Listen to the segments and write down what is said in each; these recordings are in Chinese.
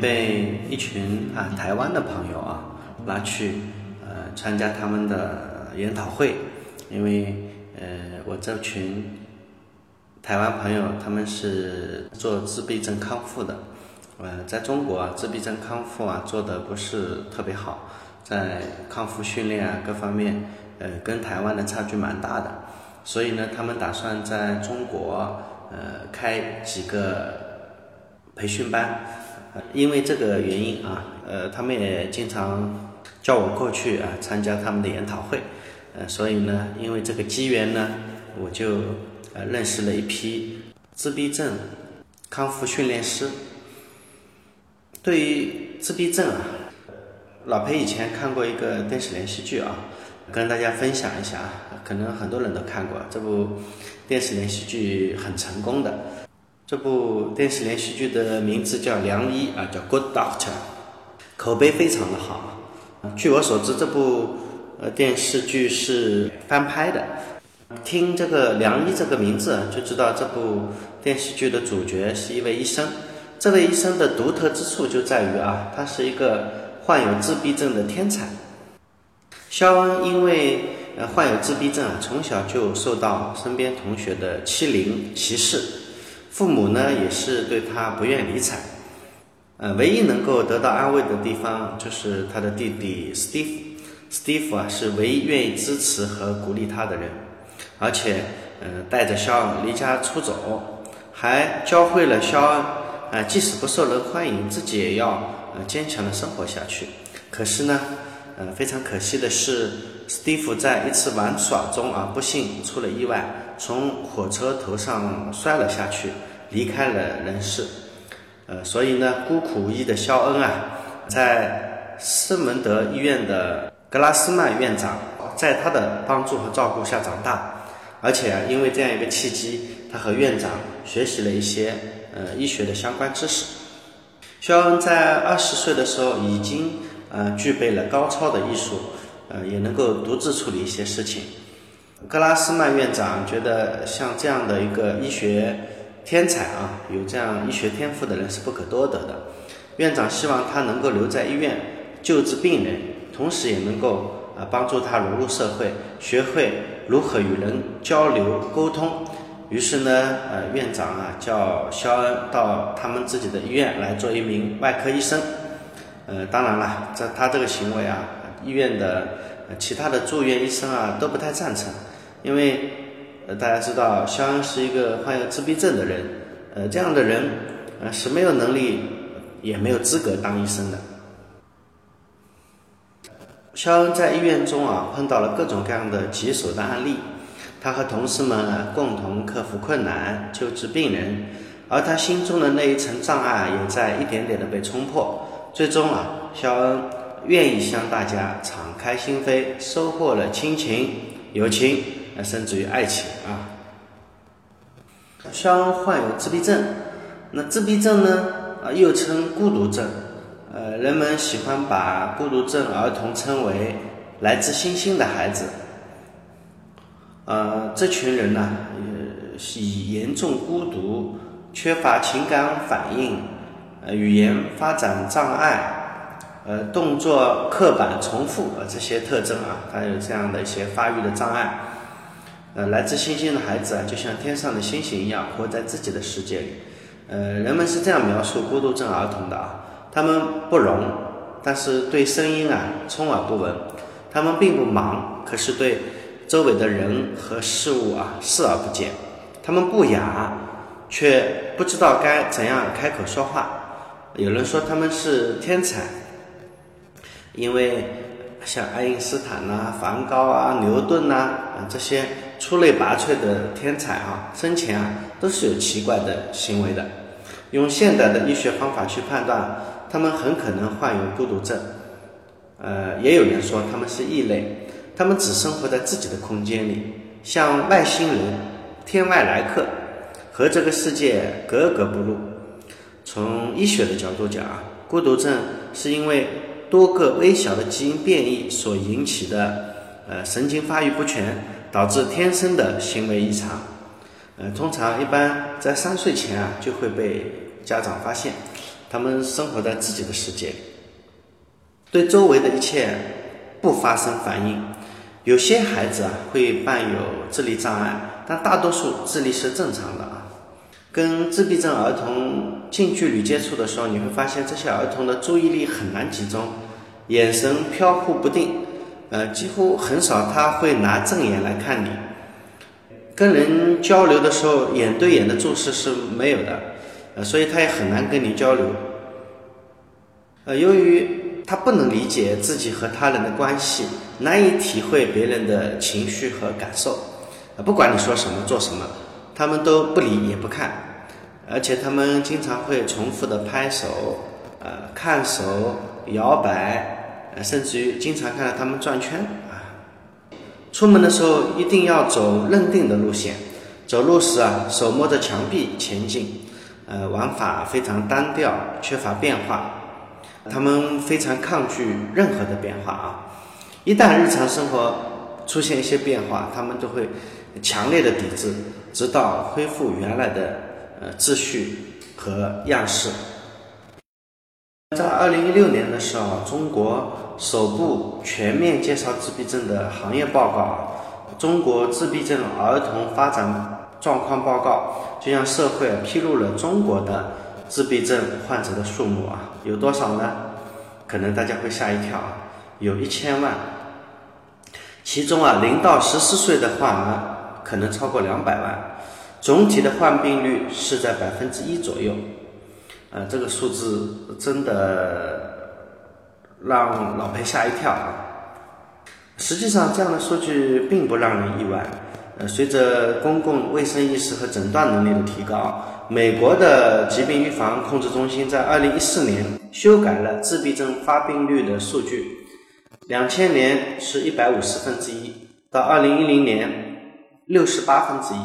被一群啊台湾的朋友啊拉去呃参加他们的研讨会，因为呃我这群台湾朋友他们是做自闭症康复的，呃在中国啊自闭症康复啊做的不是特别好，在康复训练啊各方面呃跟台湾的差距蛮大的，所以呢他们打算在中国呃开几个。培训班，因为这个原因啊，呃，他们也经常叫我过去啊参加他们的研讨会，呃，所以呢，因为这个机缘呢，我就呃认识了一批自闭症康复训练师。对于自闭症啊，老裴以前看过一个电视连续剧啊，跟大家分享一下啊，可能很多人都看过这部电视连续剧，很成功的。这部电视连续剧的名字叫《良医》啊，叫《Good Doctor》，口碑非常的好。据我所知，这部呃电视剧是翻拍的。听这个“良医”这个名字，就知道这部电视剧的主角是一位医生。这位医生的独特之处就在于啊，他是一个患有自闭症的天才。肖恩因为呃患有自闭症啊，从小就受到身边同学的欺凌歧视。父母呢也是对他不愿理睬，呃，唯一能够得到安慰的地方就是他的弟弟史蒂夫。史蒂夫啊是唯一愿意支持和鼓励他的人，而且，呃，带着肖恩离家出走，还教会了肖恩，啊，即使不受人欢迎，自己也要呃坚强的生活下去。可是呢，呃，非常可惜的是，史蒂夫在一次玩耍中啊，不幸出了意外，从火车头上摔了下去。离开了人世，呃，所以呢，孤苦无依的肖恩啊，在圣门德医院的格拉斯曼院长在他的帮助和照顾下长大，而且啊，因为这样一个契机，他和院长学习了一些呃医学的相关知识。肖恩在二十岁的时候已经呃具备了高超的医术，呃，也能够独自处理一些事情。格拉斯曼院长觉得像这样的一个医学。天才啊，有这样医学天赋的人是不可多得的。院长希望他能够留在医院救治病人，同时也能够啊帮助他融入社会，学会如何与人交流沟通。于是呢，呃，院长啊叫肖恩到他们自己的医院来做一名外科医生。呃，当然了，这他这个行为啊，医院的其他的住院医生啊都不太赞成，因为。呃，大家知道，肖恩是一个患有自闭症的人，呃，这样的人，呃，是没有能力，也没有资格当医生的。肖恩在医院中啊，碰到了各种各样的棘手的案例，他和同事们共同克服困难，救治病人，而他心中的那一层障碍也在一点点的被冲破。最终啊，肖恩愿意向大家敞开心扉，收获了亲情、友情。甚至于爱情啊，肖恩患有自闭症，那自闭症呢啊又称孤独症，呃人们喜欢把孤独症儿童称为来自星星的孩子，呃这群人呢呃以严重孤独、缺乏情感反应、呃语言发展障碍、呃动作刻板重复呃这些特征啊，还有这样的一些发育的障碍。呃，来自星星的孩子啊，就像天上的星星一样，活在自己的世界里。呃，人们是这样描述孤独症儿童的啊，他们不聋，但是对声音啊充耳不闻；他们并不盲，可是对周围的人和事物啊视而不见；他们不哑，却不知道该怎样开口说话。有人说他们是天才，因为像爱因斯坦呐、梵高啊、牛顿呐啊这些。出类拔萃的天才啊，生前啊都是有奇怪的行为的。用现代的医学方法去判断，他们很可能患有孤独症。呃，也有人说他们是异类，他们只生活在自己的空间里，像外星人、天外来客，和这个世界格格不入。从医学的角度讲啊，孤独症是因为多个微小的基因变异所引起的，呃，神经发育不全。导致天生的行为异常，呃，通常一般在三岁前啊就会被家长发现，他们生活在自己的世界，对周围的一切不发生反应。有些孩子啊会伴有智力障碍，但大多数智力是正常的。跟自闭症儿童近距离接触的时候，你会发现这些儿童的注意力很难集中，眼神飘忽不定，呃，几乎很少他会拿正眼来看你。跟人交流的时候，眼对眼的注视是没有的，呃，所以他也很难跟你交流。呃，由于他不能理解自己和他人的关系，难以体会别人的情绪和感受，呃，不管你说什么做什么，他们都不理也不看，而且他们经常会重复的拍手，呃，看手，摇摆，呃，甚至于经常看到他们转圈啊。出门的时候一定要走认定的路线，走路时啊手摸着墙壁前进，呃玩法非常单调，缺乏变化。他们非常抗拒任何的变化啊，一旦日常生活出现一些变化，他们都会强烈的抵制，直到恢复原来的呃秩序和样式。在二零一六年的时候，中国首部全面介绍自闭症的行业报告《中国自闭症儿童发展状况报告》就向社会披露了中国的自闭症患者的数目啊，有多少呢？可能大家会吓一跳啊，有一千万。其中啊，零到十四岁的患儿可能超过两百万，总体的患病率是在百分之一左右。呃，这个数字真的让老裴吓一跳啊！实际上，这样的数据并不让人意外。呃，随着公共卫生意识和诊断能力的提高，美国的疾病预防控制中心在二零一四年修改了自闭症发病率的数据，两千年是一百五十分之一，到二零一零年六十八分之一，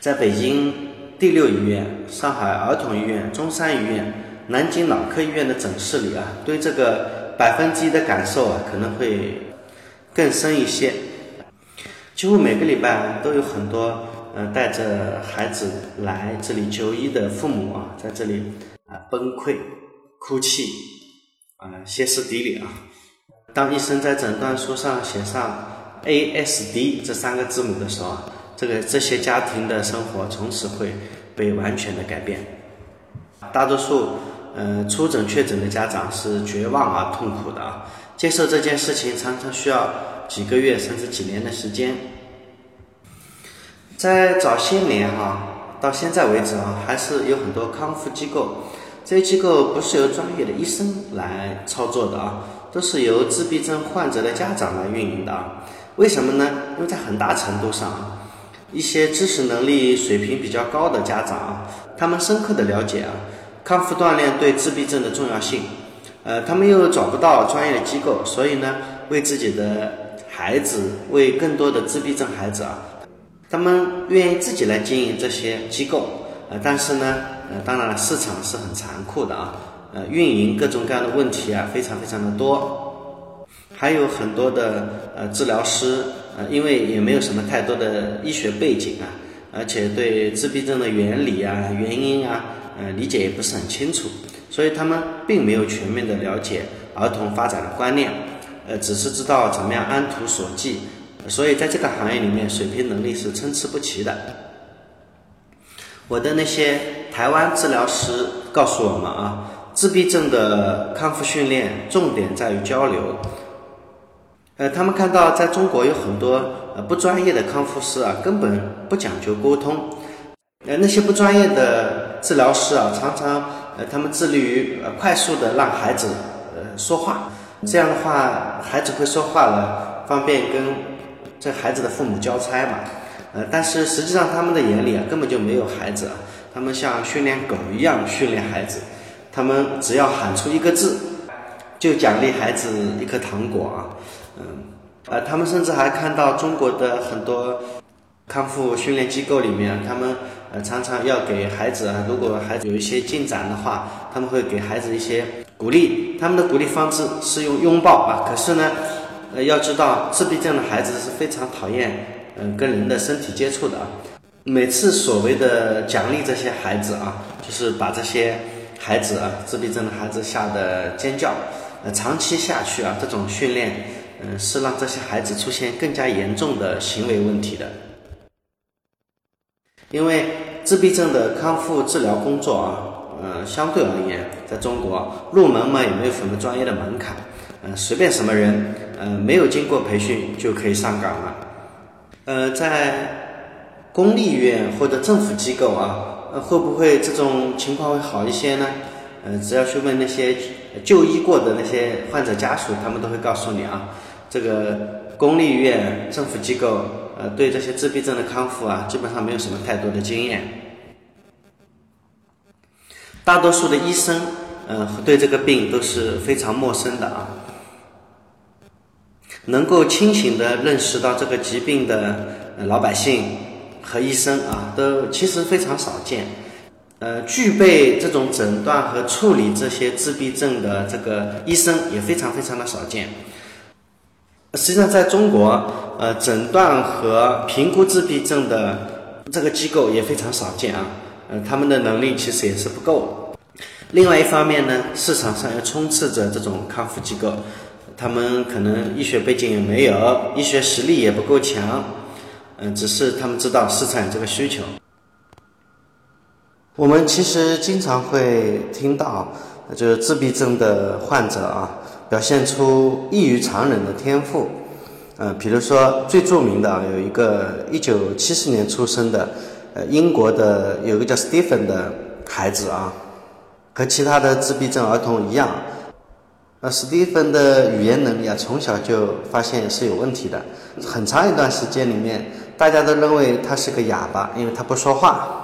在北京。第六医院、上海儿童医院、中山医院、南京脑科医院的诊室里啊，对这个百分之一的感受啊，可能会更深一些。几乎每个礼拜都有很多呃带着孩子来这里就医的父母啊，在这里啊崩溃、哭泣啊歇斯底里啊。当医生在诊断书上写上 ASD 这三个字母的时候啊。这个这些家庭的生活从此会被完全的改变。大多数呃出诊确诊的家长是绝望而痛苦的啊，接受这件事情常常需要几个月甚至几年的时间。在早些年哈，到现在为止啊，还是有很多康复机构，这些机构不是由专业的医生来操作的啊，都是由自闭症患者的家长来运营的啊。为什么呢？因为在很大程度上。一些知识能力水平比较高的家长啊，他们深刻的了解啊，康复锻炼对自闭症的重要性，呃，他们又找不到专业的机构，所以呢，为自己的孩子，为更多的自闭症孩子啊，他们愿意自己来经营这些机构，呃，但是呢，呃，当然了，市场是很残酷的啊，呃，运营各种各样的问题啊，非常非常的多，还有很多的呃治疗师。因为也没有什么太多的医学背景啊，而且对自闭症的原理啊、原因啊，呃，理解也不是很清楚，所以他们并没有全面的了解儿童发展的观念，呃，只是知道怎么样按图索骥，所以在这个行业里面，水平能力是参差不齐的。我的那些台湾治疗师告诉我们啊，自闭症的康复训练重点在于交流。呃，他们看到在中国有很多呃不专业的康复师啊，根本不讲究沟通。呃，那些不专业的治疗师啊，常常呃他们致力于呃快速的让孩子呃说话，这样的话孩子会说话了，方便跟这孩子的父母交差嘛。呃，但是实际上他们的眼里啊根本就没有孩子啊，他们像训练狗一样训练孩子，他们只要喊出一个字，就奖励孩子一颗糖果啊。呃，他们甚至还看到中国的很多康复训练机构里面，他们呃常常要给孩子啊，如果孩子有一些进展的话，他们会给孩子一些鼓励。他们的鼓励方式是用拥抱啊。可是呢，呃，要知道自闭症的孩子是非常讨厌嗯跟人的身体接触的啊。每次所谓的奖励这些孩子啊，就是把这些孩子啊，自闭症的孩子吓得尖叫。呃，长期下去啊，这种训练，嗯，是让这些孩子出现更加严重的行为问题的。因为自闭症的康复治疗工作啊，呃，相对而言，在中国入门嘛也没有什么专业的门槛，嗯，随便什么人，嗯，没有经过培训就可以上岗了。呃，在公立医院或者政府机构啊，呃，会不会这种情况会好一些呢？嗯，只要去问那些就医过的那些患者家属，他们都会告诉你啊，这个公立医院、政府机构，呃，对这些自闭症的康复啊，基本上没有什么太多的经验。大多数的医生，嗯，对这个病都是非常陌生的啊。能够清醒的认识到这个疾病的老百姓和医生啊，都其实非常少见。呃，具备这种诊断和处理这些自闭症的这个医生也非常非常的少见。实际上，在中国，呃，诊断和评估自闭症的这个机构也非常少见啊。呃，他们的能力其实也是不够。另外一方面呢，市场上又充斥着这种康复机构，他们可能医学背景也没有，医学实力也不够强。嗯，只是他们知道市场有这个需求。我们其实经常会听到，就是自闭症的患者啊，表现出异于常人的天赋。呃，比如说最著名的有一个一九七四年出生的，呃，英国的有个叫 Stephen 的孩子啊，和其他的自闭症儿童一样，呃，史蒂芬的语言能力啊，从小就发现是有问题的。很长一段时间里面，大家都认为他是个哑巴，因为他不说话。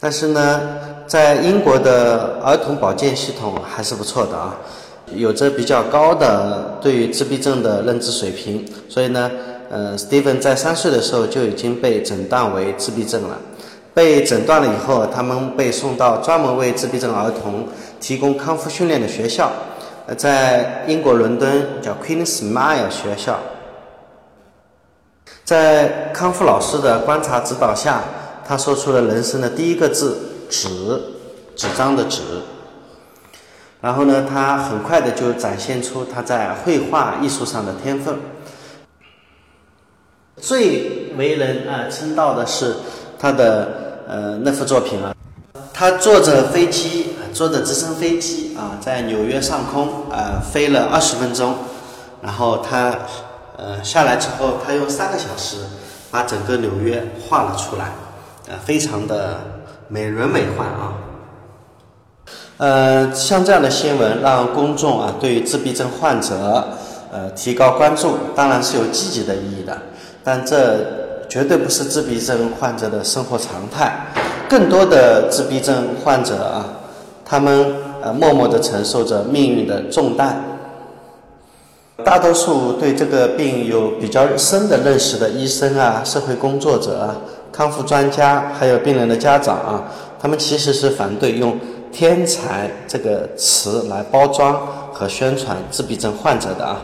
但是呢，在英国的儿童保健系统还是不错的啊，有着比较高的对于自闭症的认知水平，所以呢，呃，Steven 在三岁的时候就已经被诊断为自闭症了。被诊断了以后，他们被送到专门为自闭症儿童提供康复训练的学校，呃，在英国伦敦叫 Queen Smile 学校，在康复老师的观察指导下。他说出了人生的第一个字“纸”，纸张的“纸”。然后呢，他很快的就展现出他在绘画艺术上的天分。最为人啊称道的是他的呃那幅作品啊，他坐着飞机，坐着直升飞机啊，在纽约上空啊飞了二十分钟，然后他呃下来之后，他用三个小时把整个纽约画了出来。呃，非常的美轮美奂啊。呃，像这样的新闻，让公众啊对于自闭症患者呃提高关注，当然是有积极的意义的。但这绝对不是自闭症患者的生活常态。更多的自闭症患者啊，他们呃默默的承受着命运的重担。大多数对这个病有比较深的认识的医生啊，社会工作者啊。康复专家还有病人的家长啊，他们其实是反对用“天才”这个词来包装和宣传自闭症患者的啊。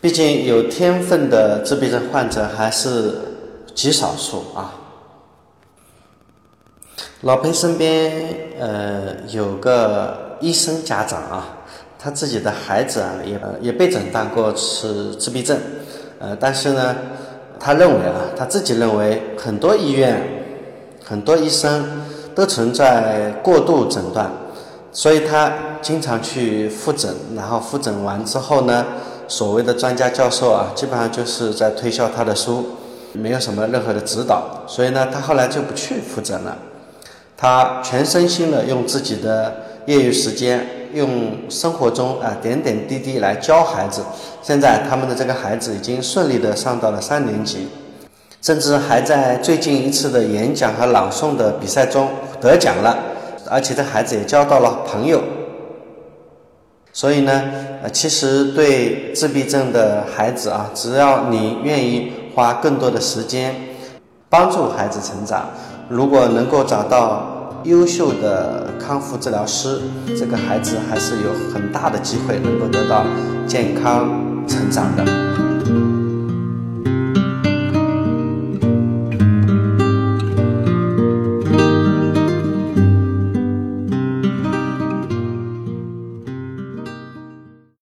毕竟有天分的自闭症患者还是极少数啊。老裴身边呃有个医生家长啊，他自己的孩子啊也也被诊断过是自闭症，呃，但是呢。他认为啊，他自己认为很多医院、很多医生都存在过度诊断，所以他经常去复诊，然后复诊完之后呢，所谓的专家教授啊，基本上就是在推销他的书，没有什么任何的指导，所以呢，他后来就不去复诊了，他全身心的用自己的业余时间。用生活中啊点点滴滴来教孩子，现在他们的这个孩子已经顺利的上到了三年级，甚至还在最近一次的演讲和朗诵的比赛中得奖了，而且这孩子也交到了朋友。所以呢，呃，其实对自闭症的孩子啊，只要你愿意花更多的时间帮助孩子成长，如果能够找到。优秀的康复治疗师，这个孩子还是有很大的机会能够得到健康成长的。